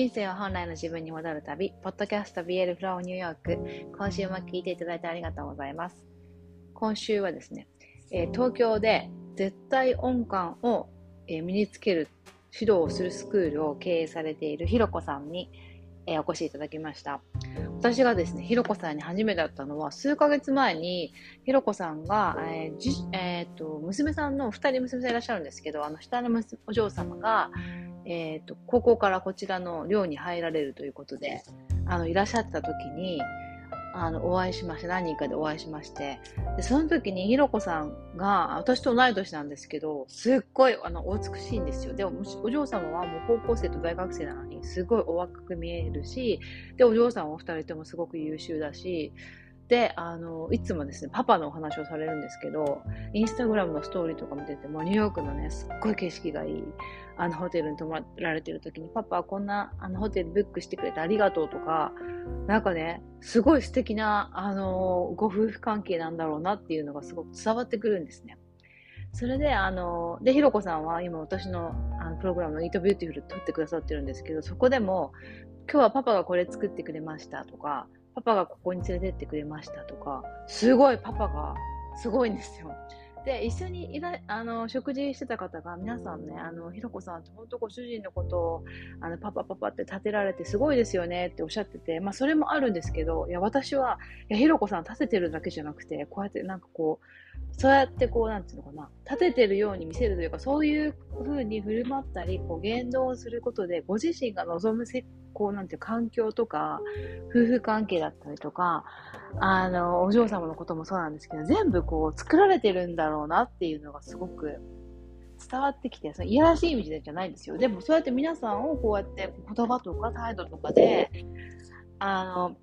人生は本来の自分に戻る旅、ポッドキャスト BL フローニューヨーク。今週も聞いていただいてありがとうございます。今週はですね、えー、東京で絶対音感を、えー、身につける指導をするスクールを経営されているひろこさんに、えー、お越しいただきました。私がですね、ひろこさんに初めて会ったのは、数ヶ月前に、ひろこさんが、えーじえーと、娘さんの2人娘さんいらっしゃるんですけど、あの下のお嬢様が、えーと、高校からこちらの寮に入られるということで、あのいらっしゃった時に、あの、お会いしまして、何人かでお会いしまして、で、その時にひろこさんが、私と同い年なんですけど、すっごい、あの、お美しいんですよ。でも、お嬢様はもう高校生と大学生なのに、すごいお若く見えるし、で、お嬢さんはお二人ともすごく優秀だし、で、あの、いつもですね、パパのお話をされるんですけど、インスタグラムのストーリーとか見てても、ニューヨークのね、すっごい景色がいい、あの、ホテルに泊まられてる時に、パパは、こんな、あの、ホテルブックしてくれてありがとうとか、なんかね、すごい素敵な、あの、ご夫婦関係なんだろうなっていうのがすごく伝わってくるんですね。それで、あの、で、ひろこさんは今私のあのプログラムの Eat Beautiful 撮ってくださってるんですけど、そこでも、今日はパパがこれ作ってくれましたとか、パパがここに連れてってくれましたとか、すごいパパがすごいんですよ。で、一緒にいらあの食事してた方が、皆さんね、あの、ひろこさんって本当ご主人のことを、あの、パパパパって立てられてすごいですよねっておっしゃってて、まあ、それもあるんですけど、いや、私は、いや、ひろこさん立ててるだけじゃなくて、こうやってなんかこう、そうやってこう、なんていうのかな、立ててるように見せるというか、そういう風に振る舞ったり、こう、言動をすることで、ご自身が望むせ、こう、なんていう環境とか、夫婦関係だったりとか、あの、お嬢様のこともそうなんですけど、全部こう、作られてるんだろうなっていうのがすごく伝わってきて、そのいやらしい意味じゃないんですよ。でも、そうやって皆さんをこうやって言葉とか態度とかで、あの、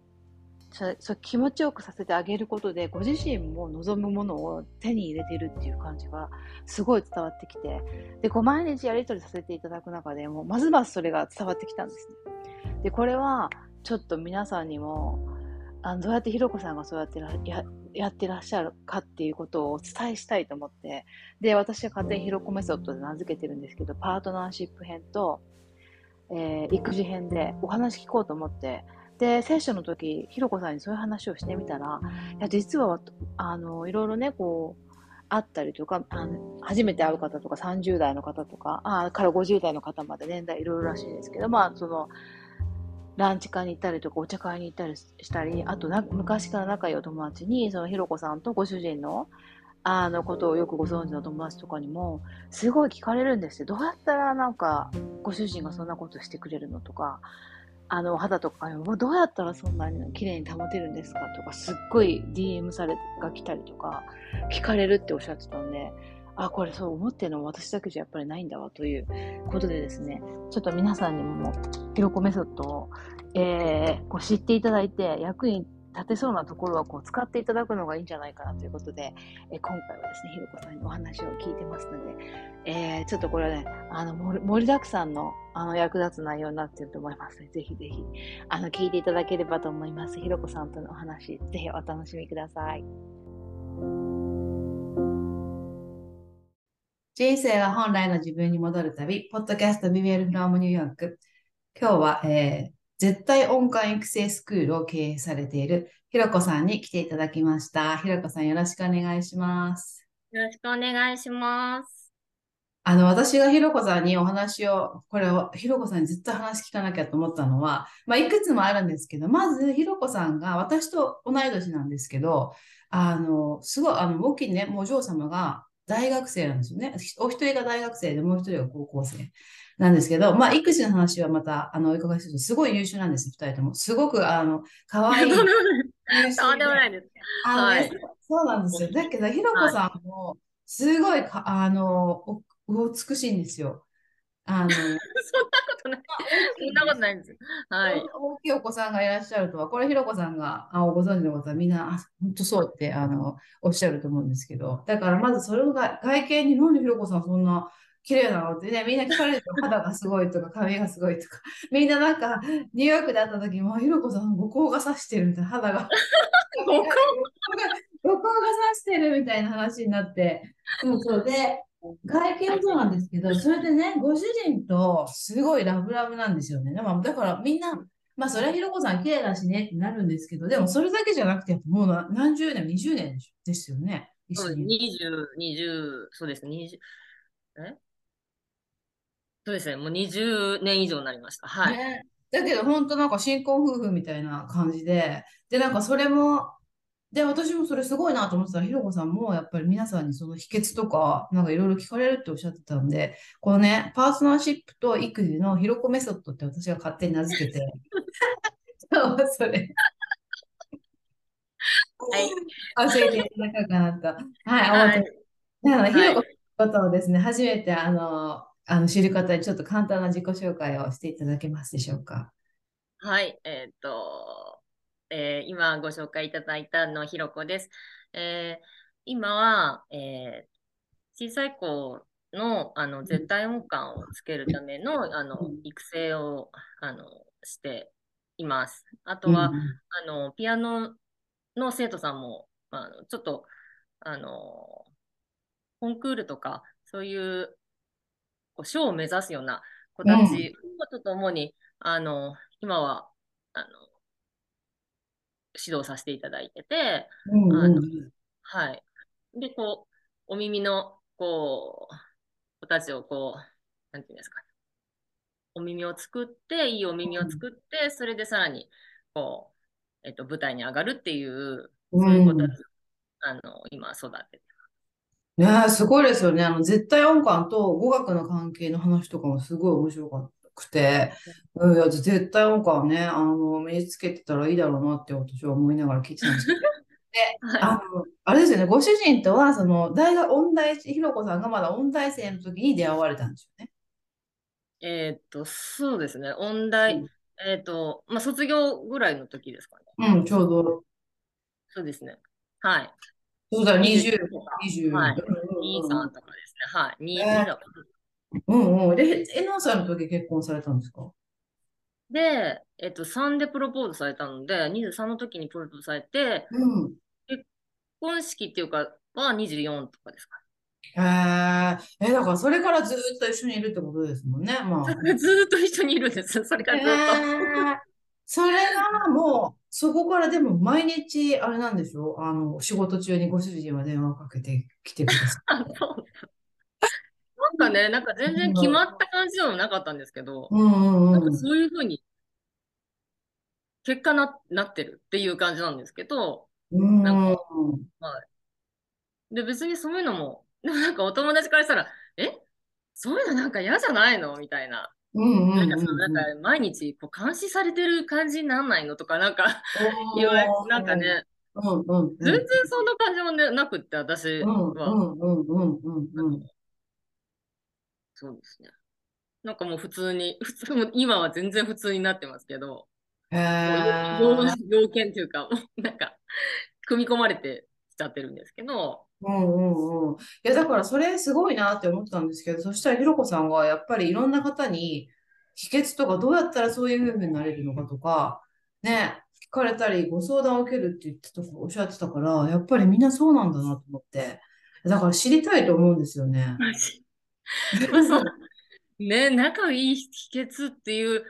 そそ気持ちよくさせてあげることで、ご自身も望むものを手に入れてるっていう感じがすごい伝わってきて、で、こう毎日やり取りさせていただく中でも、ますますそれが伝わってきたんですね。で、これはちょっと皆さんにも、あのどうやってひろこさんがそうやってややってらっしゃるかっていうことをお伝えしたいと思って、で、私は勝手にひろこメソッドで名付けてるんですけど、パートナーシップ編と、えー、育児編でお話聞こうと思って、で、セッションの時、ひろこさんにそういう話をしてみたら、いや、実は、あの、いろいろね、こう、会ったりとか、あの初めて会う方とか、30代の方とか、あから50代の方まで年代いろいろらしいんですけど、まあ、その、ランチ会に行ったりとか、お茶会に行ったりしたり、あとな、昔から仲いいお友達に、そのひろこさんとご主人の、あのことをよくご存知の友達とかにも、すごい聞かれるんですよ。どうやったらなんか、ご主人がそんなことしてくれるのとか、あの、肌とかどうやったらそんなに綺麗に保てるんですかとか、すっごい DM されが来たりとか、聞かれるっておっしゃってたんで、あ、これそう思ってるの私だけじゃやっぱりないんだわということでですね、ちょっと皆さんにも、ひろこメソッドを、えー、こう知っていただいて、役に立てそうなところはこう使っていただくのがいいんじゃないかなということで、え今回はですね、ひろこさんにお話を聞いてますので、えー、ちょっとこれはね、あの盛りだくさんのあの役立つ内容になっていると思いますの、で、ぜひぜひあの聞いていただければと思います。ひろこさんとのお話、ぜひお楽しみください。人生は本来の自分に戻る旅、ポッドキャストビビエルフロムニューヨーク。今日は、えー、絶対音感育成スクールを経営されているひろこさんに来ていただきました。ひろこさんよろしくお願いします。よろしくお願いします。あの、私がひろこさんにお話を、これを、ひろこさんにずっと話聞かなきゃと思ったのは、まあ、いくつもあるんですけど、まず、ひろこさんが、私と同い年なんですけど、あの、すごい、あの、大きいね、もうお嬢様が大学生なんですよね。お一人が大学生で、もう一人が高校生。なんですけど、まあ、育児の話はまた、あの、お伺いすると、すごい優秀なんです、二人とも。すごく、あの、可愛い。とんでもないです。そうなんですよ。だけど、ひろこさんも、すごいか、あの、美しいんですよ。あの、そんなことない。そんなことないんです。はい。大きいお子さんがいらっしゃるとは、これ、ひろこさんがあご存知の方はみんな、あ、本当そうって、あの、おっしゃると思うんですけど、だからまずそれが外見に、なんでひろこさんそんな綺麗なのってね、みんな聞かれると肌がすごいとか髪がすごいとか、みんななんかニューヨークで会った時も、ひろこさん、五光がさしてるみたいな、肌が。五光がさしてるみたいな話になって、そうそうで、外見もそうなんですけど、それでね、ご主人とすごいラブラブなんですよね。まあ、だからみんな、まあ、それはひろこさん綺麗だしねってなるんですけど、でもそれだけじゃなくて、もうな何十年、20年ですよね。一そう緒に。20、20、そうですね、20、え？そうですね、もう20年以上になりました。はい。ね。だけど、本当なんか新婚夫婦みたいな感じで、で、なんかそれも、で、私もそれすごいなと思ってたら、ひろこさんもやっぱり皆さんにその秘訣とか、なんかいろいろ聞かれるっておっしゃってたんで、このね、パートナーシップと育児のひろこメソッドって私が勝手に名付けて、そう、それ、はい。教えていただこうかなと、はい、思はい。ってなので、ひはいろこさんのことをですね、初めてあの、あの知る方にちょっと簡単な自己紹介をしていただけますでしょうか。はい。えっと、えー今ご紹介いただいたのひろこです。えー今は、えー小さい子の、あの絶対音感をつけるための、あの育成をあのしています。あとは、あのピアノの生徒さんも、まあちょっとあのコンクールとかそういうこう賞を目指すような子たちをちょっと主に、あの今はあの指導させていただいてて、うんうんあのはい。で、こう、お耳の、こう、子たちをこう、なんていうんですかね。お耳を作って、いいお耳を作って、それでさらに、こう、えっと、舞台に上がるっていう、そういう子たち、あの、今育てて。ねえ、すごいですよね。あの、絶対音感と語学の関係の話とかもすごい面白かくて、うん、いや絶対音感ね、あの、身につけてたらいいだろうなって私は思いながら聞いてたんですけど。で、あはの、あれですよね、ご主人とは、その、大学、音大、ひろこさんがまだ音大生の時に出会われたんですよね。い。えっと、そうですね。音大、えっと、まあ、卒業ぐらいの時ですかね。うん、ちょうど。そうですね。はい。そうだ、20、20とか20。はいうん23とかですね。はい。2、えー2だうんうん。で、えのんさんの時結婚されたんですか？で、えっと、3でプロポーズされたので、23の時にプロポーズされて、うん。結婚式っていうかは24とかですか。へえ、え、だからそれからずーっと一緒にいるってことですもんね。まあ。ずーっと一緒にいるんです。それからずっと。へーそれがもう、そこからでも毎日、あれなんでしょ？あの、仕事中にご主人は電話をかけてきてくださ あそうかね、なんか全然決まった感じでもなかったんですけど、んうんうん。なんかそういうふうに結果な、なってるっていう感じなんですけど、うんなんかで、別にそういうのも、で もなんかお友達からしたら、え？そういうのなんか嫌じゃないの？みたいな。うんうんなんかそのうんなんか毎日こう監視されてる感じになんないの？とか、なんか 言われ、なんかね、うんうんうん。全然そんな感じもね、なくって、私うんは。うんうんうんうんうん。そうですね。なんかもう普通に、普通、もう今は全然普通になってますけど、へ要件というか、なんか、組み込まれてきちゃってるんですけど、うんうんうん。いや、だからそれすごいなって思ってたんですけど、そしたらひろこさんがやっぱりいろんな方に秘訣とかどうやったらそういう夫婦になれるのかとか、ね、聞かれたりご相談を受けるって言ってた、おっしゃってたから、やっぱりみんなそうなんだなと思って、だから知りたいと思うんですよね。ね、仲いい秘訣っていう、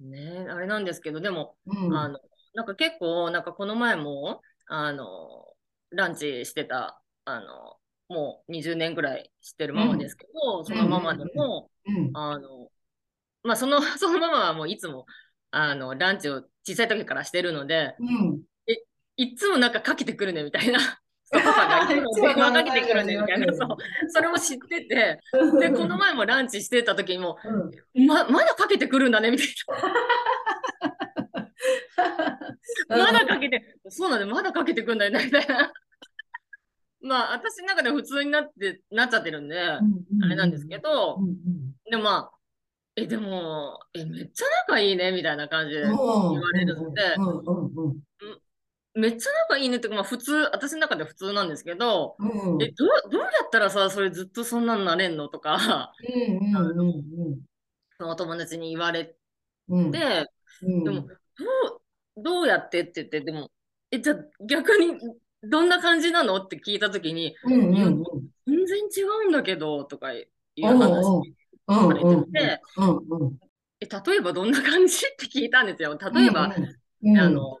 ね、あれなんですけど、でも、うん。あの、なんか結構、なんかこの前も、あの、ランチしてた、あの、もう20年ぐらい知ってるママですけど、そのママでも、うん。あの、まあ、その、そのママはもういつも、あの、ランチを小さい時からしてるので、うん。いっつもなんかかけてくるねみたいな。そうパパがいつも電話かけてくるねみたいな。そう。それも知ってて、で、この前もランチしてた時にも、うん。ま、まだかけてくるんだねみたいな。まだかけて、そうなんだよ、まだかけてくんだよねみたいな。まあ、私の中では普通になって、なっちゃってるんで、あれなんですけどう、んでもまあ、え、でも、え、めっちゃ仲いいねみたいな感じでうん。言われるので、めっちゃ仲いいねってまあ普通、私の中では普通なんですけど、うん。うんえ、どう、どうやったらさ、それずっとそんなになれんのとか、うんうんうんそのお友達に言われうん。て、うんでも、どう、どうやってって言って、でも、え、じゃあ逆にどんな感じなのって聞いたときに、うんうんうん。全然違うんだけど、とかいううん話うんされうんてて、うんうんえ、例えばどんな感じ？って聞いたんですよ。例えば、うんあの、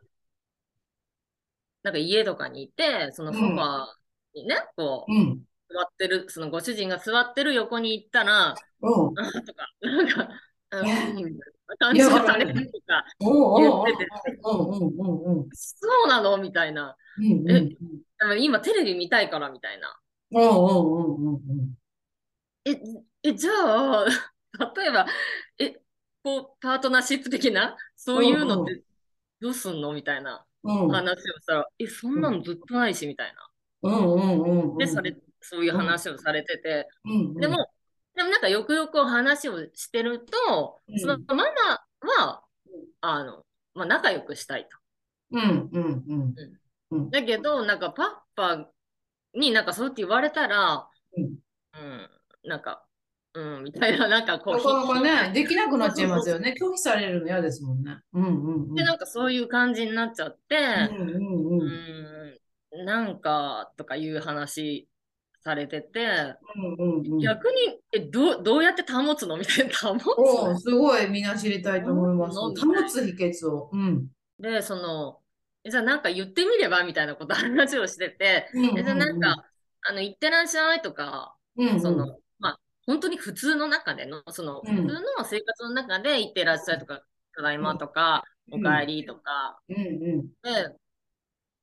なんか家とかにいて、そのソファーにね、こう、うん。座ってる、そのご主人が座ってる横に行ったら、うん。あとか、なんか、あうん、感じがされるとか、お言ってて、うんうんうんうんそうなの？みたいな。うんえでも今テレビ見たいからみたいな。うんうんうんうんえ、え、じゃあ、例えば、え、こう、パートナーシップ的な、そういうのってどうすんの？みたいな。うん話をしたら、え、そんなのずっとないし、みたいな。うんうんうんうん。で、され、そういう話をされてて、うんでも、でもなんかよくよくお話をしてると、うん。そのママは、あの、まあ、仲良くしたいと。うんうんうん。うん。だけど、なんかパパになんかそうやって言われたら、うん。うん、なんか、うん、みたいな、なんかこう、なかなかね、できなくなっちゃいますよね。拒否されるの嫌ですもんね。うんうんうん。で、なんかそういう感じになっちゃって、うんうんううん。ん、なんか、とかいう話されてて、うんうんうん。逆に、え、どう、どうやって保つのみたいな、保つすごいみんな知りたいと思います。うん保つ秘訣を。うん。で、その、えじゃあなんか言ってみればみたいなこと話をしてて、えじゃあなんか、あの、行ってらっしゃいとか、うんうん、その、まあ、本当に普通の中での、その、うん普通の生活の中で行ってらっしゃいとか、ただいまとか、うんお帰りとか、うんうん。で、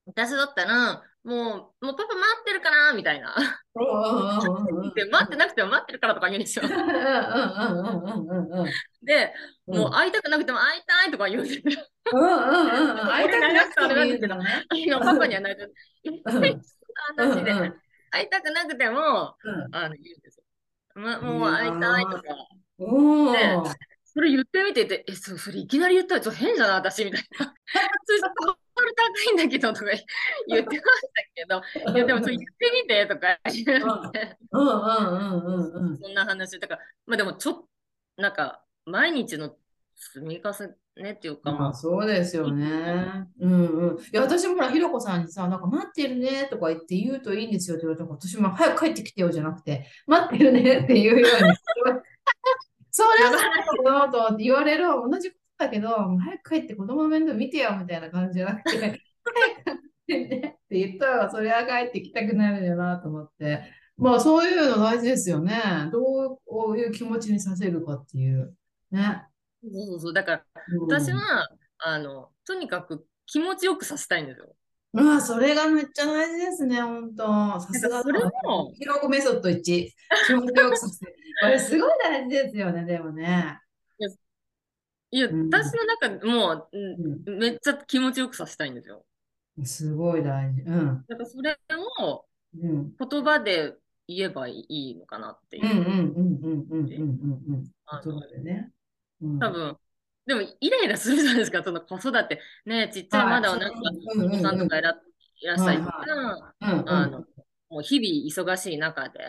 私だったら、もう、もうパパ待ってるかなみたいな。で、待ってなくても待ってるからとか言うんですよ。うんうんうんうんうんうん。で、うんもう会いたくなくても会いたいとか言うんですよ。うんうんうんうん。会いたくなくてもいいけどのパパにはないと。話で、うんうん会いたくなくても、うんあの、言うんですよ。ま、もう会いたいとか。おでーそれ言ってみてて、え、そそれいきなり言ったらちょっと変じゃない私みたいな。それハードル高いんだけどとか言ってましたけど、いやでもそれ言ってみてとか言って。そんな話。だから、まあでもちょっと、なんか、毎日の積み重ねっていうか、まあそうですよね。うんうん。いや、私もほら、ひろこさんにさ、なんか待ってるねとか言って言うといいんですよって言われたから、私も早く帰ってきてよじゃなくて、待ってるね って言うように。それはそうだと思って言われるは同じことだけど、早く帰って子供の面倒見てよみたいな感じじゃなくて、早く帰ってねって言ったら、それは帰ってきたくなるよなと思って。まあそういうの大事ですよね。どういう気持ちにさせるかっていう。ね。そうそうそうだから私は、あのとにかく気持ちよくさせたいんですよ。うわ、それがめっちゃ大事ですね、本当。さすがそれも。記録メソッド1。気持ちよくさせて。これすごい大事ですよね、でもね。いや、うん、私の中、もう、うん、めっちゃ気持ちよくさせたいんですよ。すごい大事。うん。だからそれも、うん言葉で言えばいいのかなっていう。うんうんうんうんうんうんうん。あそうだよね。うん。多分、でもイライラするじゃないですか、その子育て。ねちっちゃいまだなんか、お子さんとかいらっしゃいとか。あの、もう日々忙しい中で、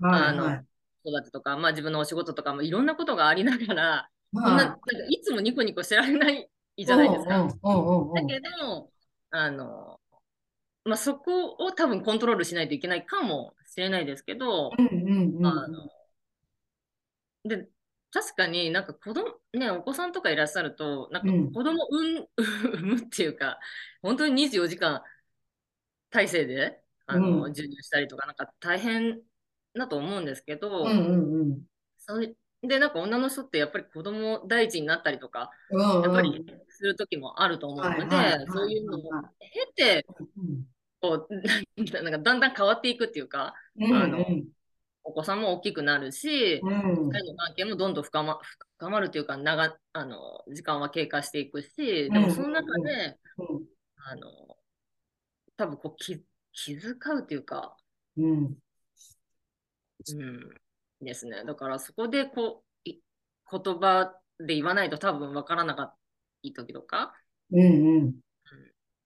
あの。子育てとか、まあ自分のお仕事とかもいろんなことがありながら、そんな、はなんかいつもニコニコしてられないじゃないですか。だけど、あの、まあ、そこを多分コントロールしないといけないかもしれないですけど、あの、で、確かになんか子供、ね、お子さんとかいらっしゃると、なんかうん。子供産 産むっていうか、本当に24時間体制で、あの、うん。授乳したりとか、なんか大変だと思うんですけど、うんうんうん。そういで、なんか女の人ってやっぱり子供第一になったりとか、うんやっぱりする時もあると思うので、はいはいそういうのをは経て、うんこう、なんかだんだん変わっていくっていうか、うん。あのお子さんも大きくなるし、うん。の関係もどんどん深ま深まるというか、長あの時間は経過していくし、でもその中で、うん。あの多分こう気気遣うというか、うん。うん、ですね。だからそこでこうい言葉で言わないと多分わからなかった時とか、うんうん。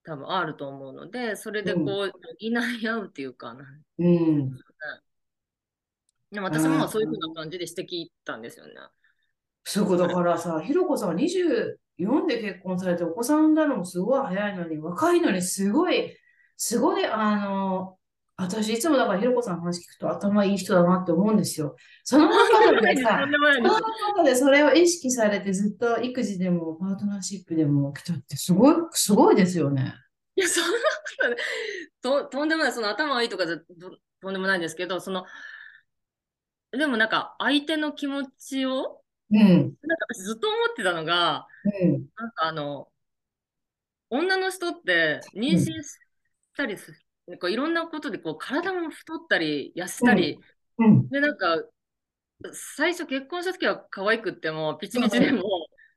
多分あると思うので、それでこう、補い合うっていうかな。うんでも私もまあそういうふうな感じでしてきたんですよね。そういうことだからさ、ひろこさんは24で結婚されて、お子さんだのもすごい早いのに、若いのにすごい、すごい、あの、私いつもだからひろこさんの話聞くと頭いい人だなって思うんですよ。その中でさ、その中でそれを意識されてずっと育児でもパートナーシップでも来たってすごい、すごいですよね。いや、そんなことねと、とんでもない、その頭がいいとかととんでもないんですけど、その、でもなんか相手の気持ちを、うん、なんか私ずっと思ってたのが、うん、なんかあの、女の人って妊娠したりする、なんかいろんなことでこう体も太ったり痩せたり、うん、で、なんか、最初結婚した時は可愛くっても、ピチピチでも、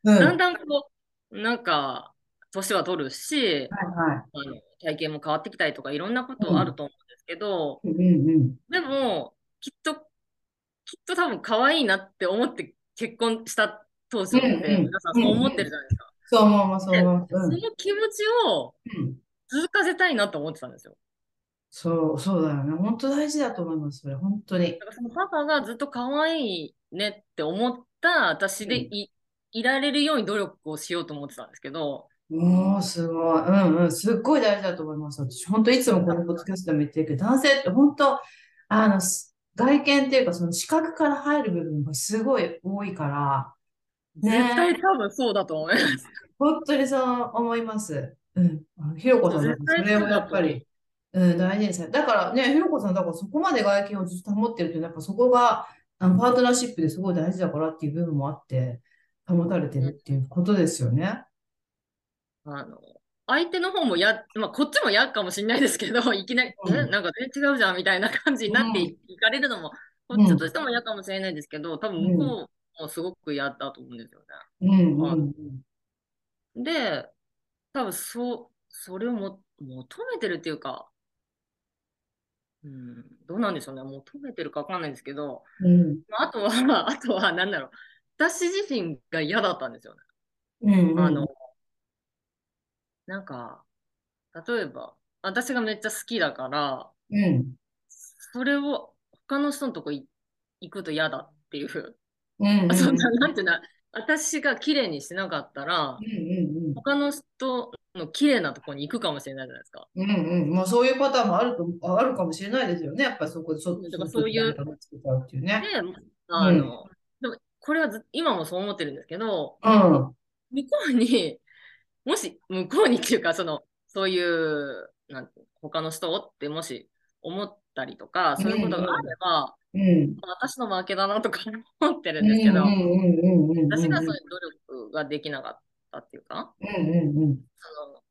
うん。だんはいだんこう、なんか、年は取るし、はあの体型も変わってきたりとか、いろんなことあると思うんですけど、い。うん、うん。でも、きっと、きっと多分可愛いなって思って結婚した当初って、うんうん皆さんそう思ってるじゃないですか。そう思います、そうで思うんの気持ちをうん続かせたいなと思ってたんですよ。そう、そうだよね。本当大事だと思います、それ。本当にだ。からそのパパがずっと可愛いねって思った私でい,、いられるように努力をしようと思ってたんですけど、もう、すごい。うんうん。すっごい大事だと思います。私、本当いつもこのポッドキャストでも言ってるけど、男性って本当、あの、す外見っていうか、その視覚から入る部分がすごい多いから、ね絶対多分そうだと思います。本当にそう思います。うん。ひろこさん、それをやっぱり、うん、大事にされだからね、ひろこさん、だからそこまで外見をずっと保ってるっていうのは、やっぱそこが、あの、パートナーシップですごい大事だからっていう部分もあって、保たれてるっていうことですよね。あの相手の方もや、まあ、こっちも嫌かもしれないですけど、いきなり、うんえ、なんか全然違うじゃんみたいな感じになってい,、かれるのも、こうんっちとしても嫌かもしれないですけど、多分向こうもすごく嫌だと思うんですようん、はいうん、ね。で、多分そう、それをも求めてるっていうか、うん、どうなんでしょうね。求めてるかわかんないんですけど、うん、まああとは、あとは、なんだろう。私自身が嫌だったんですよね。うん、うん。あの、なんか、例えば、私がめっちゃ好きだから、うん、それを他の人のとこい行くと嫌だっていう、うん、うん、そんな、なんていうの、私が綺麗にしてなかったら、うん、他の人の綺麗なとこに行くかもしれないじゃないですか。うん、うん、うん。まあ、そういうパターンもあると、あるかもしれないですよね。やっぱりそこで、そ、だからそういううあの、でもこれはず今もそう思ってるんですけど、うん、向こうに、もし向こうにっていうか、その、そういう、なんて他の人ってもし思ったりとか、そういうことがあれば、うん、私の負けだなとか思ってるうんん、ですけど、うん、うん、うん、うん。私がそういう努力ができなかったっていうか、うん、うん、その好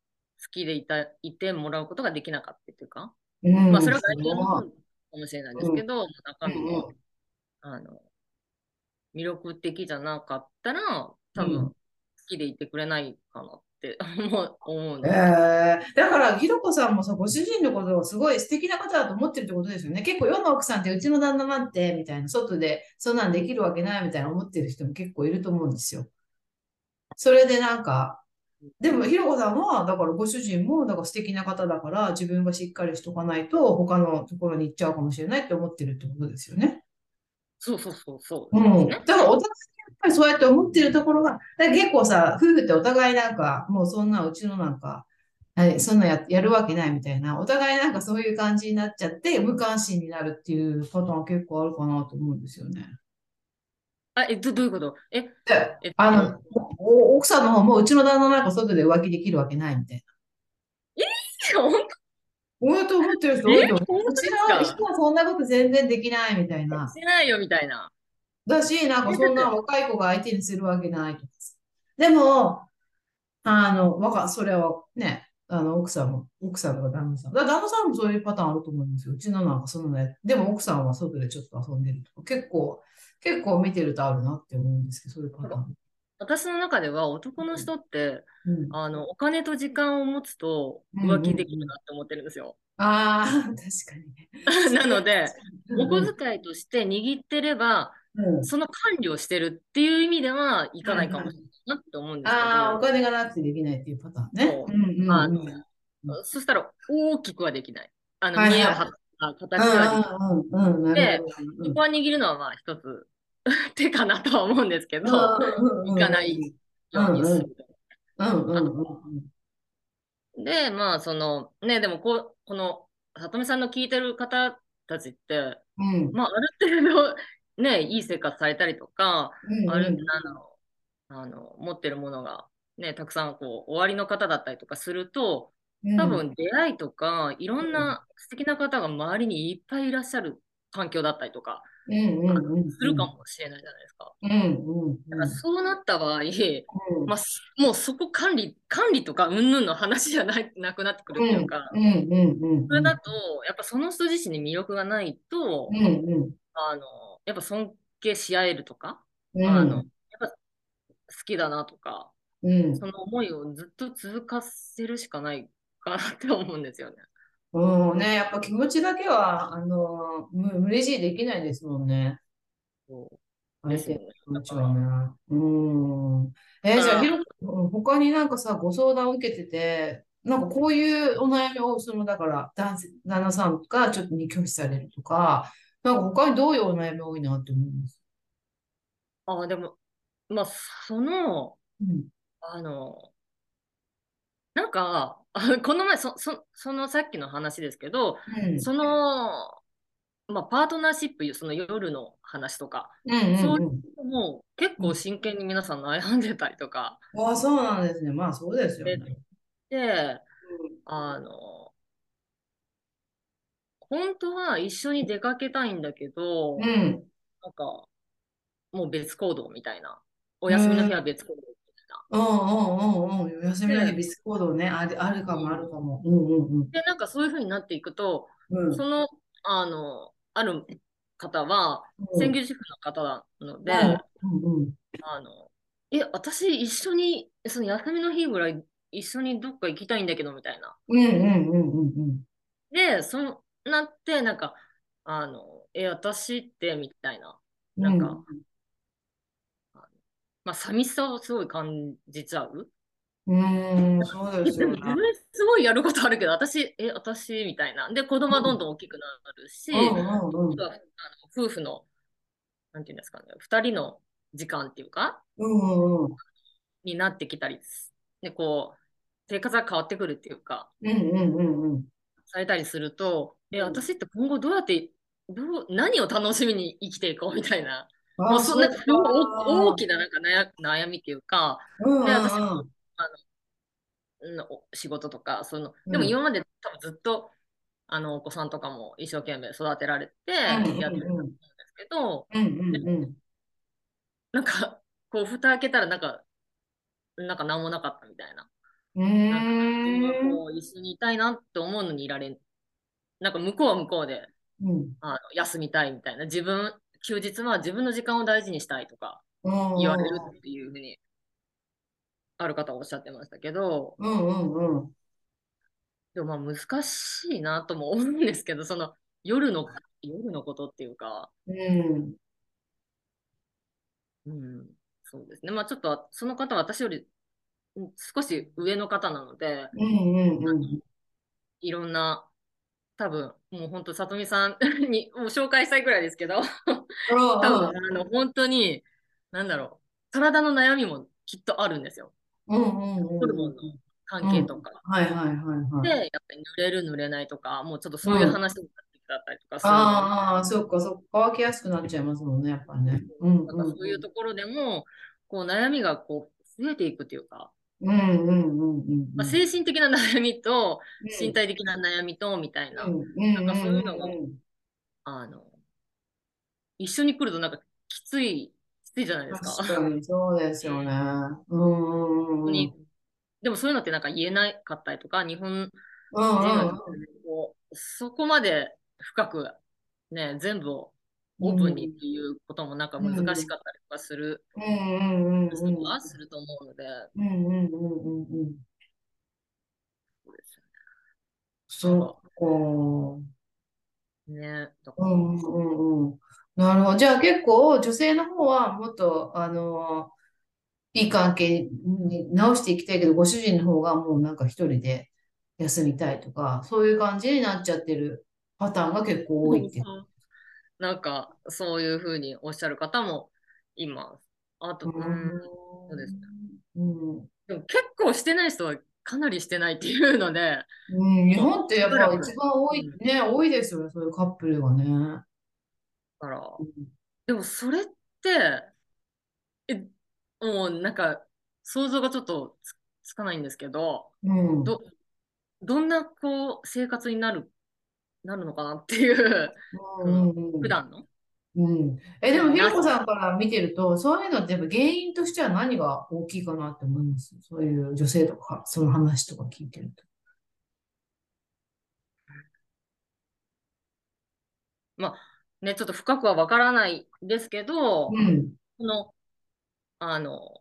きでいたいてもらうことができなかったっていうか、うん。まあそれは外見のかもしれないですけど、中身が、あの魅力的じゃなかったら、多うん。分好きでいてくれないかなって思う思うんえです。ー、だから、ひろこさんもさ、ご主人のことをすごい素敵な方だと思ってるってことですよね。結構世の奥さんってうちの旦那なんて、みたいな、外でそんなんできるわけないみたいな思ってる人も結構いると思うんですよ。それでなんか、でもひろこさんは、だからご主人も、だから素敵な方だから、自分がしっかりしとかないと、他のところに行っちゃうかもしれないって思ってるってことですよね。そうそうそうそううん。だからお互いぱりそうやって思ってるところが、だ結構さ、夫婦ってお互いなんか、もうそんなうちのなんか、はい、そんなや、やるわけないみたいな、お互いなんかそういう感じになっちゃって、無関心になるっていうパターン結構あるかなと思うんですよね。あ、え、ど、どういうこと？え、でえあの、お奥さんの方もうちの旦那なんか外で浮気できるわけないみたいな。本親と思ってる人多いと思う。ちの人はそんなこと全然できないみたいな当。してないよみたいな。だし、なんかそんな若い子が相手にするわけないと。でも、あの、わか、それはね、あの、奥さんも、奥さんとか旦那さん。だ旦那さんもそういうパターンあると思いますよ。うちのなんかそんなやでも奥さんは外でちょっと遊んでるとか、結構、結構見てるとあるなって思うんですけど、そういうパターン。私の中では男の人って、うん。あの、お金と時間を持つと浮気できるなって思ってるんですよ。ああ、確かにね。なので、おうん小遣いとして握ってれば、うんその管理をしてるっていう意味ではいかないかもしれないなって思うんですけああ、おど、金がなくてできないっていうパターンね。そううんうんうん。あのそしたら大きくはできない。あの、はいはい見栄を張った形はできない。うんうんうんうん。なるほどそこは握るのはまあ一つ手かなとは思うんですけど、うんいかないようにする。で、まあ、その、ね、でもこう、この里見さんの聞いてる方たちって、うん。まあ、ある程度、ね、いい生活されたりとか、うんある、なんだろう、あの、持ってるものが、ね、たくさん、こう、終わりの方だったりとかすると、うん多分出会いとか、いろんな素敵な方が周りにいっぱいいらっしゃる環境だったりとか、うんうんうん。するかもしれないじゃないですか。うんうんだからそうなった場合、うん。まあ、すもうそこ管理、管理とかうんぬんの話じゃないなくなってくるっていうか、うんうんうん。それだと、やっぱその人自身に魅力がないと、うんうん。あの、やっぱ尊敬し合えるとか、うんあの、やっぱ好きだなとか、うん。その思いをずっと続かせるしかないかなって思うんですよね。うんね、やっぱ気持ちだけは、あの、無無理強いできないですもんね。そうですよね。気持ちはね。うん。えーじゃあ、ひろうん他になんかさ、ご相談を受けてて、なんかこういうお悩みを、その、だから、男性、旦那さんがちょっとに拒否されるとか、なんか他にどういうお悩み多いなって思います？ああ、でも、まあ、その、うん。あの、なんか、あ この前、そ、そ、そのさっきの話ですけど、うん。その、まあ、パートナーシップ、その夜の話とか、うんうんそういうん。うのも結構真剣に皆さん悩んでたりとか、ああ、そうなんですね。まあ、そうですよね。で、あの、本当は一緒に出かけたいんだけど、うん。なんか、もう別行動みたいな。お休みの日は別行動みたいな。うんうんうんうん。お休みの日、ビスコードね、ある、あるかも、あるかも。うんうんで、なんかそういう風になっていくと、うん。うんその、あの、ある方は、うん専業主婦の方なので、うんうんあの、え、私一緒に、その休みの日ぐらい一緒にどっか行きたいんだけど、みたいな。うんうんうんうんうんで、そうなって、なんか、あの、え、私って、みたいな。うん。なんか、まあ、寂しさをすごい感じちゃう？うん、うん、そうですよね。すごいやることあるけど、私、え、私みたいな。で、子供はどんどん大きくなるし、うんうんうんあの夫婦の、なんていうんですかね、二人の時間っていうか、うんうんになってきたりで、こう、生活が変わってくるっていうか、うんうんうんうんされたりすると、え、うん。私って今後どうやって、どう、何を楽しみに生きていこうみたいな、あもうそんな大大きななんか悩悩みっていうか、うんうんで、私うんも、うんお仕事とか、その、うん。でも今まで多分ずっと、あの、お子さんとかも一生懸命育てられてうんやってると思うんですけど、うんうんうん。なんか、こう、蓋開けたらなんか、なんか何もなかったみたいな。うなんか、こう一緒にいたいなって思うのにいられん。なんか向こうは向こうで、うん。あの、休みたいみたいな。自分、休日は自分の時間を大事にしたいとかうん。言われるっていうふうに、ある方はおっしゃってましたけど、うんうんうん。でもまあ難しいなとも思うんですけど、その夜の、夜のことっていうか、うん。うん、そうですね。まあちょっと、その方は私よりうん少し上の方なので、うんうんうん。いろんな、多分、もう本当、さとみさん にもう紹介したいくらいですけど、多分、あの、本当に、なんだろう、体の悩みもきっとあるんですよ。うんうんうんホルモンの関係とか。はいはいはいはいで、やっぱり濡れる濡れないとか、もうちょっとそういう話になってきたりとかするので、ああ、そっかそっか。乾きやすくなっちゃいますもんね、やっぱね。うんなんかそういうところでも、こう悩みがこう増えていくっていうか、うんうんうんうんまあ、精神的な悩みとうん。身体的な悩みとみたいな、なんかそういうのがあの、一緒に来るとなんかきつい、きついじゃないですか。確かにそうですよね。うんうんうんでもそういうのってなんか言えなかったりとか、日本うん人はそこまで深くね、全部をオープンにっていうこともなんか難しかったりとかするうんうんうん人はすると思うので、うんうんうんうんうん。そうか。よね。うんうんうん。なるほど。じゃあ結構女性の方はもっと、あの、いい関係に直していきたいけど、ご主人の方がもうなんか一人で休みたいとか、そういう感じになっちゃってるパターンが結構多いって。そうなんかそういうふうにおっしゃる方もいます。あと、うん、そうですね。うん。でも結構してない人はかなりしてないっていうので、うん、日本ってやっぱうん一番多い、ね、多いですよね、そういうカップルがね。だから、でもそれって、え、もうなんか想像がちょっとつつかないんですけど、うん。ど、どんなこう生活になる、なるのかなっていう、うんうんうん普段の？うん。え、でも、うんひろこさんから見てると、そういうのってやっぱ原因としては何が大きいかなって思います？そういう女性とか、その話とか聞いてると。ね、ちょっと深くはわからないですけど、うん。この、あの、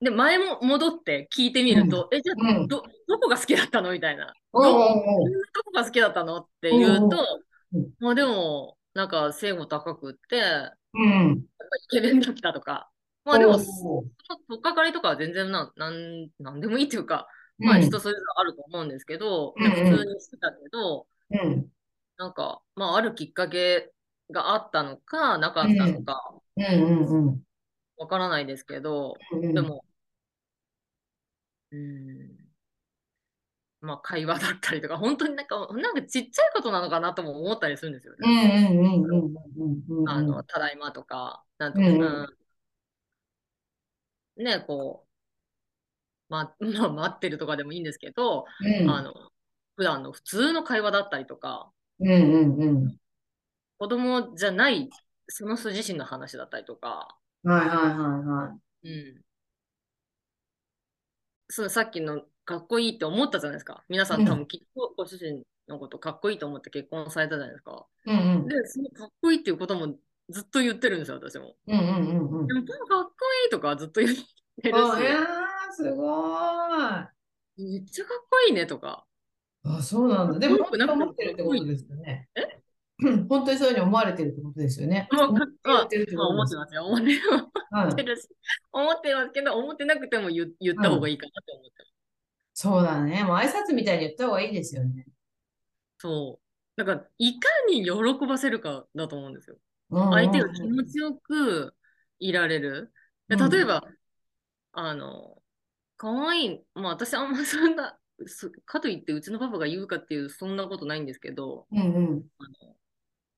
で、前も戻って聞いてみると、え、じゃあ、うん。ど、どこが好きだったの？みたいな。ど、どこが好きだったの？って言うとうん。うん、まあでも、なんか背も高くって、うん。イケメンだったとか、まあでも、その取っかかりとかは全然なん、なん、なんでもいいっていうか、うん。まあ人それぞれあると思うんですけど、うん。うん普通にしてたけど、うん。なんか、まああるきっかけがあったのか、なかったのか、うん。うんうん。わからないですけど、うん。でも、うーん、まあ会話だったりとか、本当になんか、なんかちっちゃいことなのかなとも思ったりするんですようんね。あの、ただいまとか、なんとか、うんうんうんね、こう、ま、まあ、待ってるとかでもいいんですけど、うんあの、普段の普通の会話だったりとか、うんうんうん。子供じゃない、その人自身の話だったりとか、はいはいはいはい。うん。そのさっきのかっこいいって思ったじゃないですか。皆さん多分きっとご主人のことかっこいいと思って結婚されたじゃないですか。うんうん。で、そのかっこいいっていうこともずっと言ってるんですよ、私も。うんうんうんうんで。も、かっこいいとかずっと言ってるあ、いし、やー、すごーい。めっちゃかっこいいねとか。あ、そうなんだ。でも、なくても本当に思ってるってことですよね。うん 本当にそういうふうに思われてるってことですよね。まあ、思って思ってますよ。思ってはい。るし、思ってますけど、思ってなくても言言った方がいいかなって思ってます。そうだね。もう挨拶みたいに言った方がいいですよね。そう。だから、いかに喜ばせるかだと思うんですよ。うんうんうん相手が気持ちよくいられる。例えば、あの、かわいい、まあ私あんまそんな、そかといってうちのパパが言うかっていう、そんなことないんですけど、うんうん。あの、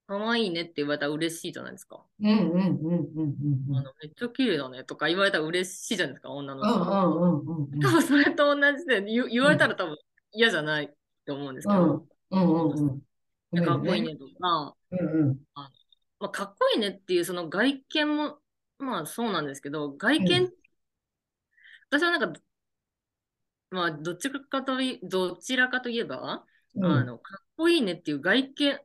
かわいいねって言われたら嬉しいじゃないですか。うんうんうんうんうんうん。あの、めっちゃ綺麗だねとか言われたら嬉しいじゃないですか、女のうん人。うんうんうんうん多分それと同じで言言われたら多分嫌じゃないと思うんですけど、うんうんうんうん。かっこいいねとか、うんうん。まあ、かっこいいねっていうその外見も、まあそうなんですけど、外見、うん私はなんか、まあどちらかといどちらかといえば、うんあの、かっこいいねっていう外見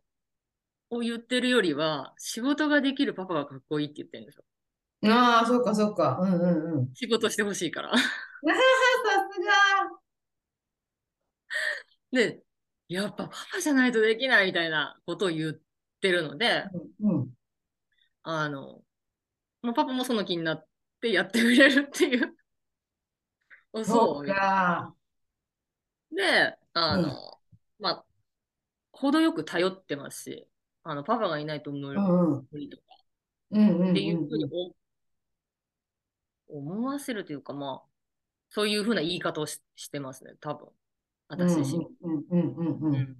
を言ってるよりは、仕事ができるパパがかっこいいって言ってるんですよ。ああ、そうかそうか。うんうんうん。仕事してほしいから。さすで、やっぱパパじゃないとできないみたいなことを言ってるので、が。うん。あの、まあ、パパもその気になってやってくれるっていう。あそうか。で、あの、うんまあ、程よく頼ってますし、あの、パパがいないと無理うんうん。無理とかうんうんうんっていうふうにお思わせるというか、まあ、そういうふうな言い方をししてますね、多分。私自身。うんうんうんうんうん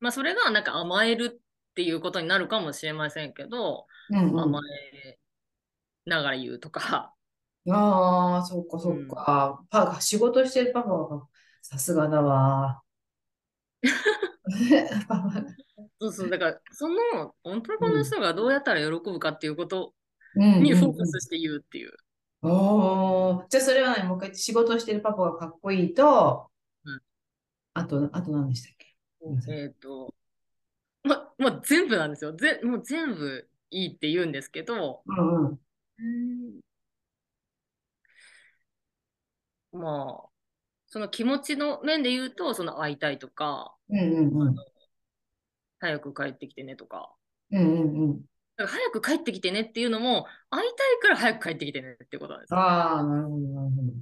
まあ、それがなんか甘えるっていうことになるかもしれませんけど、うんうん。甘えながら言うとか、ああ、そっかそっか。パ仕事してるパパはさすがだわ。そうそう、だから、その男の人がどうやったら喜ぶかっていうことうん。にフォーうんうん。カスして言うっていう。おー。じゃあそれはね、もう一回仕事してるパパがかっこいいと、うん。あと、あと何でしたっけ？えっと、ま、まあ、全部なんですよ。ぜ、もう全部いいって言うんですけど、うん。うん。まあ、その気持ちの面で言うと、その会いたいとか、うんうんうん。早く帰ってきてねとか、うんうんうん。早く帰ってきてねっていうのも、会いたいから早く帰ってきてねってことなんですよ。ああ、なるほど、なるほど。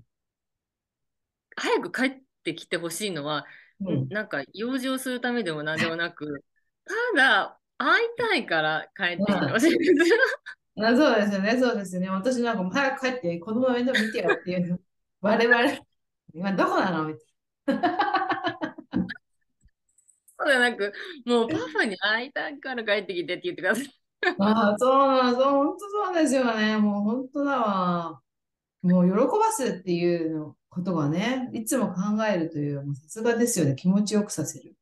早く帰ってきてほしいのは、うんなんか用事をするためでも何でもなく、ただ会いたいから帰ってきてほしいんですよ。あ、そうですよね、そうですよね。私なんかもう早く帰って子供の面倒見てよっていうの。我々、今どこなの？みたい そうでなく、もうパパに会いたいから帰ってきてって言ってください。ああ、そうなの、そう、本当そうですよね。もう本当だわ。もう喜ばすっていうのことがね、いつも考えるという、もうさすがですよね。気持ちよくさせる。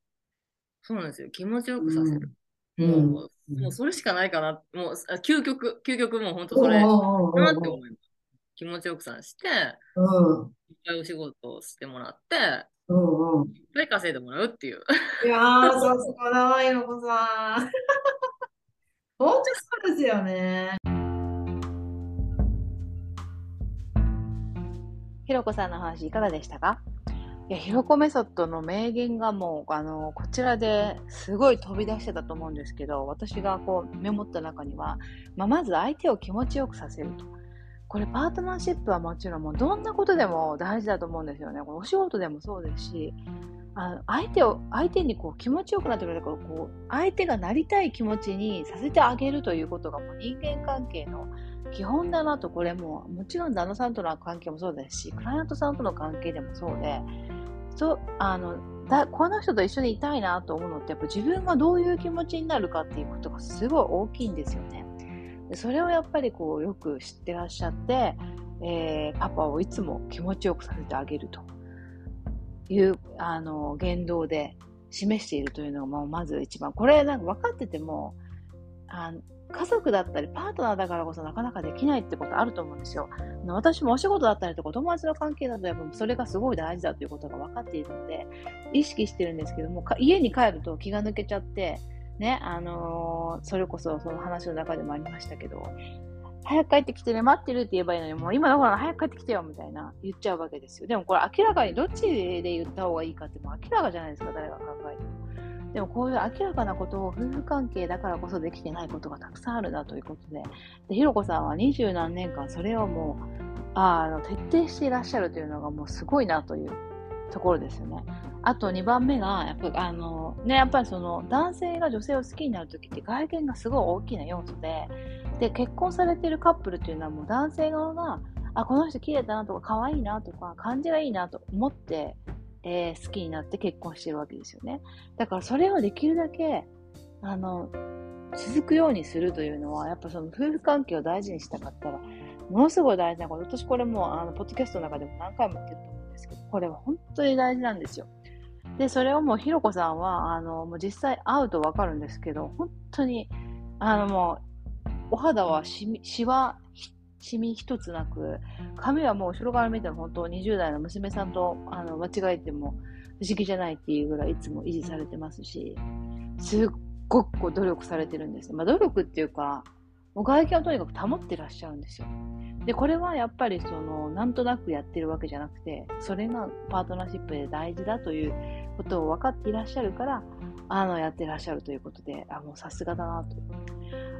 そうなんですよ。気持ちよくさせる。うん。もう、もうそれしかないかな。もう、あ究極、究極もう本当それなって思います。気持ちよくさせて、うん。いっぱいお仕事をしてもらって、うんうん。いっぱい稼いでもらうっていう。いやー、さすがだわ、ひろこさん。本当そうですよね。ひろこさんの話いかがでしたか？いや、ひろこメソッドの名言がもう、あの、こちらですごい飛び出してたと思うんですけど、私がこうメモった中には、まあ、まず相手を気持ちよくさせると。これパートナーシップはもちろんもうどんなことでも大事だと思うんですよね。こお仕事でもそうですし、あの相手を、相手にこう気持ちよくなってくれるから、こう、相手がなりたい気持ちにさせてあげるということがもう人間関係の基本だなと、これも、もちろん旦那さんとの関係もそうですし、クライアントさんとの関係でもそうで、そ、あの、だこの人と一緒にいたいなと思うのって、やっぱ自分がどういう気持ちになるかっていうことがすごい大きいんですよね。でそれをやっぱりこう、よく知ってらっしゃって、えーパパをいつも気持ちよくさせてあげるという、あの、言動で示しているというのが、まあまず一番。これなんか分かってても、あ家族だったりパートナーだからこそなかなかできないってことあると思うんですよ。私もお仕事だったりとか友達の関係だとやっぱそれがすごい大事だということが分かっているので意識してるんですけども家に帰ると気が抜けちゃってねあのーそれこそその話の中でもありましたけど早く帰ってきてね待ってるって言えばいいのにもう今だから早く帰ってきてよみたいな言っちゃうわけですよ。でもこれ明らかにどっちで言った方がいいかってもう明らかじゃないですか誰が考えても。でもこういう明らかなことを夫婦関係だからこそできてないことがたくさんあるなということで、でひろこさんは二十何年間それをもうあの徹底していらっしゃるというのがもうすごいなというところですよね。あと2番目が、やっぱあの、ね、やっぱりその男性が女性を好きになるときって外見がすごい大きな要素で、で、結婚されているカップルっていうのはもう男性側が、あ、この人綺麗だなとか可愛いなとか感じがいいなと思って、えー好きになって結婚してるわけですよね。だからそれをできるだけ、あの、続くようにするというのは、やっぱその夫婦関係を大事にしたかったら、ものすごい大事なこと。私これも、あの、ポッドキャストの中でも何回も言ってると思うんですけど、これは本当に大事なんですよ。で、それをもう、ひろこさんは、あの、もう実際会うとわかるんですけど、本当に、あの、もう、お肌はしみ、しわ、しみ一つなく、髪はもう後ろから見ても本当20代の娘さんとあの間違えても不思議じゃないっていうぐらいいつも維持されてますし、すっごくこう努力されてるんです。まあ努力っていうか、もう外見をとにかく保ってらっしゃるんですよ。で、これはやっぱりその、なんとなくやってるわけじゃなくて、それがパートナーシップで大事だということを分かっていらっしゃるから、あの、やってらっしゃるということで、あ、もうさすがだなと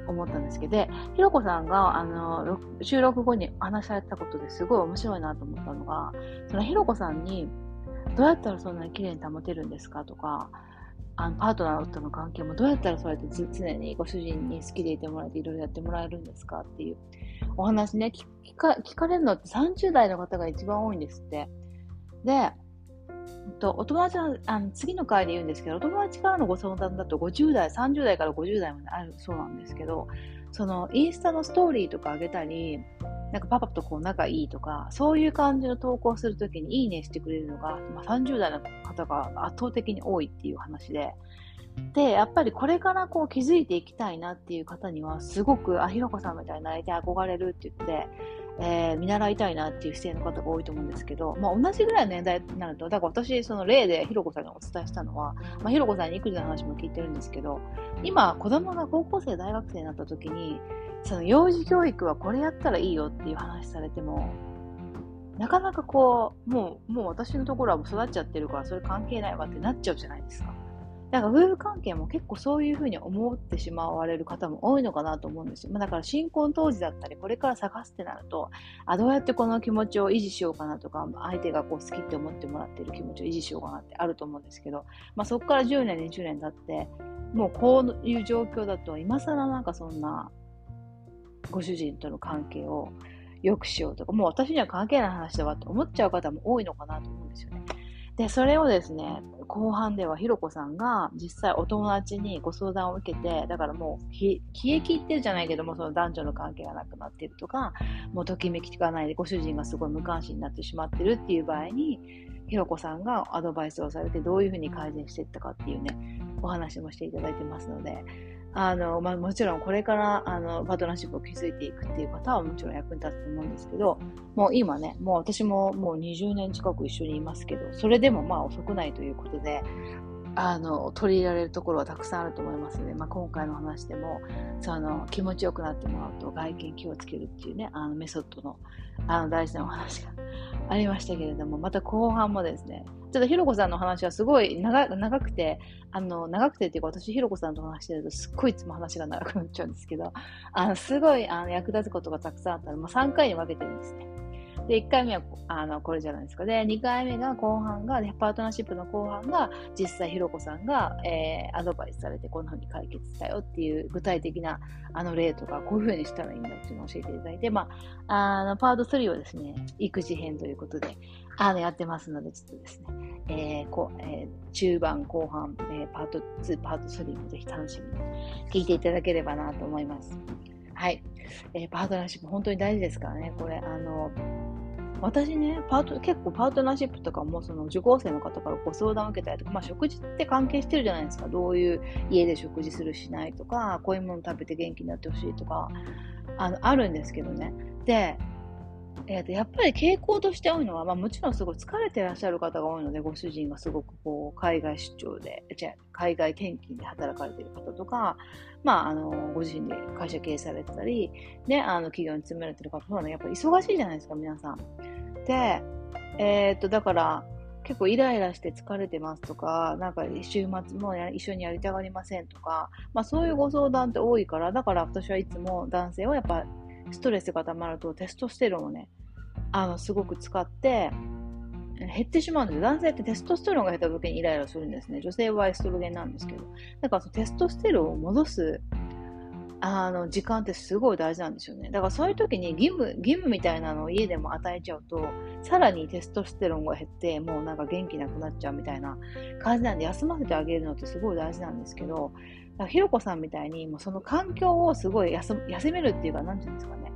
思ったんですけど、でひろこさんが、あの、収録後に話されたことですごい面白いなと思ったのが、そのひろこさんに、どうやったらそんなに綺麗に保てるんですかとか、あのパートナーとの関係もどうやったらそうやって常にご主人に好きでいてもらえていろいろやってもらえるんですかっていうお話ね、聞か聞かれるのって30代の方が一番多いんですって。で、とお友達はあの次の回で言うんですけど、お友達からのご相談だと50代、30代から50代まであるそうなんですけど、そのインスタのストーリーとか上げたり、なんかパパとこう仲いいとか、そういう感じの投稿するときにいいねしてくれるのが、まあ、30代の方が圧倒的に多いっていう話で、で、やっぱりこれからこう気づいていきたいなっていう方には、すごく、あ、ひろこさんみたいになりたい、憧れるって言って、えー見習いたいなっていう姿勢の方が多いと思うんですけど、まあ同じぐらいの年代になると、だから私、その例でひろこさんにお伝えしたのは、まあひろこさんに育児の話も聞いてるんですけど、今、子供が高校生、大学生になった時に、その幼児教育はこれやったらいいよっていう話されても、なかなかこう、もう、もう私のところはもう育っちゃってるからそれ関係ないわってなっちゃうじゃないですか。だから夫婦関係も結構そういうふうに思ってしまわれる方も多いのかなと思うんですよ。まあ、だから新婚当時だったり、これから探すってなると、あ、どうやってこの気持ちを維持しようかなとか、相手がこう好きって思ってもらってる気持ちを維持しようかなってあると思うんですけど、まあ、そこから10年、20年経って、もうこういう状況だと、今更なんかそんな、ご主人との関係を良くしようとか、もう私には関係ない話だわって思っちゃう方も多いのかなと思うんですよね。で、それをですね、後半ではひろこさんが実際お友達にご相談を受けて、だからもう消え切ってるじゃないけども、その男女の関係がなくなってるとか、もうときめきがないでご主人がすごい無関心になってしまってるっていう場合に、ひろこさんがアドバイスをされてどういうふうに改善していったかっていうね、お話もしていただいてますので、あの、まあ、もちろんこれからあのパートナーシップを築いていくっていう方はもちろん役に立つと思うんですけど、もう今ね、もう私ももう20年近く一緒にいますけど、それでもまあ遅くないということで、あの、取り入れられるところはたくさんあると思いますので、まあ、今回の話でも、その、気持ちよくなってもらうと外見気をつけるっていうね、あのメソッドの、あの、大事なお話が ありましたけれども、また後半もですね、ちょっとひろこさんの話はすごい長くて、あの、長くてっていうか私ひろこさんと話してるとすっごいいつも話が長くなっちゃうんですけど、あの、すごいあの役立つことがたくさんあったら、まあ、3回に分けてるんですね。で、1回目はあのこれじゃないですか。で、2回目が後半が、パートナーシップの後半が、実際ひろこさんが、えー、アドバイスされてこんな風に解決したよっていう具体的なあの例とか、こういう風にしたらいいんだっていうのを教えていただいて、まあ、あのパート3をですね、育児編ということで、あのやってますので、ちょっとですね、えーこえー、中盤、後半、えー、パート2、パート3もぜひ楽しみに聞いていただければなと思います。はい。えー、パートナーシップ本当に大事ですからね、これ、あの、私ね、パート、結構パートナーシップとかも、その受講生の方からご相談を受けたりとか、まあ食事って関係してるじゃないですか。どういう家で食事するしないとか、こういうもの食べて元気になってほしいとか、あの、あるんですけどね。で、えー、とやっぱり傾向として多いのは、まあ、もちろんすごい疲れてらっしゃる方が多いので、ご主人がすごくこう海外出張で、じゃ海外転勤で働かれてる方とか、まあ、あのご自身で会社経営されてたり、ね、あの企業に勤められてる方とか、やっぱり忙しいじゃないですか、皆さん。で、えっ、と、だから、結構イライラして疲れてますとか、なんか週末も一緒にやりたがりませんとか、まあそういうご相談って多いから、だから私はいつも男性はやっぱストレスが溜まるとテストステロンをね、あの、すごく使って、減ってしまうんですよ。男性ってテストステロンが減った時にイライラするんですね。女性はエストロゲンなんですけど。だからそのテストステロンを戻す、あの、時間ってすごい大事なんですよね。だからそういう時に義務、義務みたいなのを家でも与えちゃうと、さらにテストステロンが減って、もうなんか元気なくなっちゃうみたいな感じなんで、休ませてあげるのってすごい大事なんですけど、ひろこさんみたいに、もうその環境をすごい休めるっていうか、なんていうんですかね。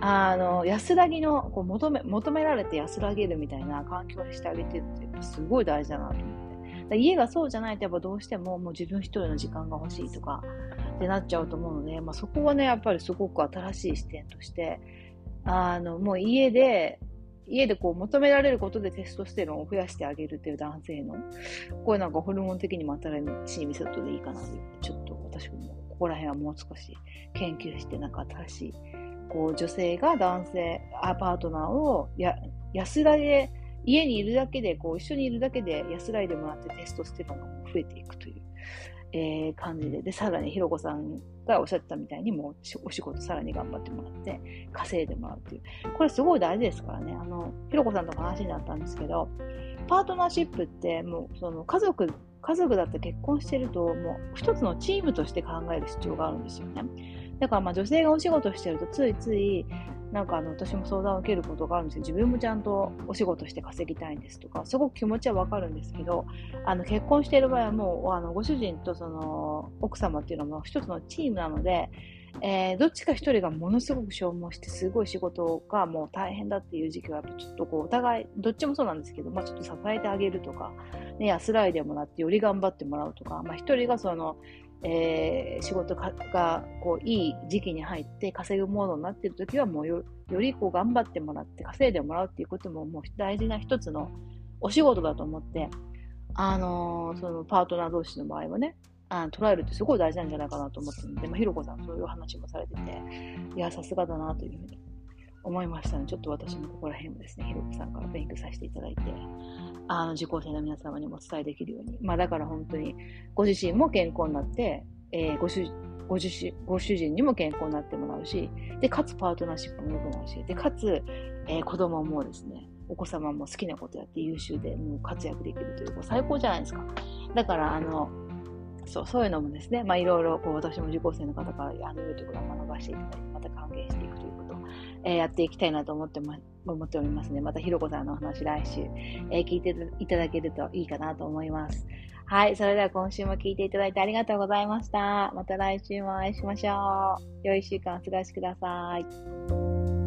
あの、安らぎの、こう求め、求められて安らげるみたいな環境にしてあげてるってすごい大事だなと思って。家がそうじゃないとやっぱどうしてももう自分一人の時間が欲しいとかってなっちゃうと思うので、まあ、そこはね、やっぱりすごく新しい視点として、あの、もう家で、家でこう求められることでテストステロンを増やしてあげるっていう男性の、こういうなんかホルモン的にも新しいミセットでいいかなとちょっと私もここら辺はもう少し研究してなんか新しいこう女性が男性、アパートナーをや安らげ、家にいるだけで、こう一緒にいるだけで安らいでもらってテストステロンが増えていくという、えー、感じで、で、さらにひろこさんがおっしゃってたみたいにもお仕事さらに頑張ってもらって稼いでもらうという。これすごい大事ですからね。あの、ひろこさんと話になったんですけど、パートナーシップってもうその家族家族だって結婚してると、もう一つのチームとして考える必要があるんですよね。だからまあ女性がお仕事してるとついつい、なんかあの私も相談を受けることがあるんですけど、自分もちゃんとお仕事して稼ぎたいんですとか、すごく気持ちはわかるんですけど、あの結婚している場合はもうあのご主人とその奥様っていうのは一つのチームなので、えー、どっちか一人がものすごく消耗してすごい仕事がもう大変だっていう時期はちょっとこうお互いどっちもそうなんですけど、まあ、ちょっと支えてあげるとか、ね、安らいでもらってより頑張ってもらうとか、まあ、一人がそのえー、仕事がこういい時期に入って稼ぐモードになっているときはもうよりこう頑張ってもらって稼いでもらうっていうことももう大事な一つのお仕事だと思って、あのー、そのパートナー同士の場合はね、あ捉えるってすごい大事なんじゃないかなと思ってるので、まあ、ひろこさんそういう話もされてて、いや、さすがだなというふうに思いましたの、ね、で、ちょっと私もここら辺もですね、ひろこさんから勉強させていただいて、あの受講生の皆様にもお伝えできるように、まあ、だから本当にご自身も健康になって、えー、ご主ご主ご主人にも健康になってもらうし、で、かつパートナーシップも良くなるし、で、かつ、えー、子供もですね、お子様も好きなことやって優秀でもう活躍できるという、最高じゃないですか。だから、あの、そう、そういうのもですね、まあいろいろこう私も受講生の方からあのいうところを学ばせていただいて、また還元していくという、えー、やっていきたいなと思ってま思っておりますね。またひろこさんのお話来週、えー聞いていただけるといいかなと思います。はい。それでは今週も聞いていただいてありがとうございました。また来週もお会いしましょう。良い週間お過ごしください。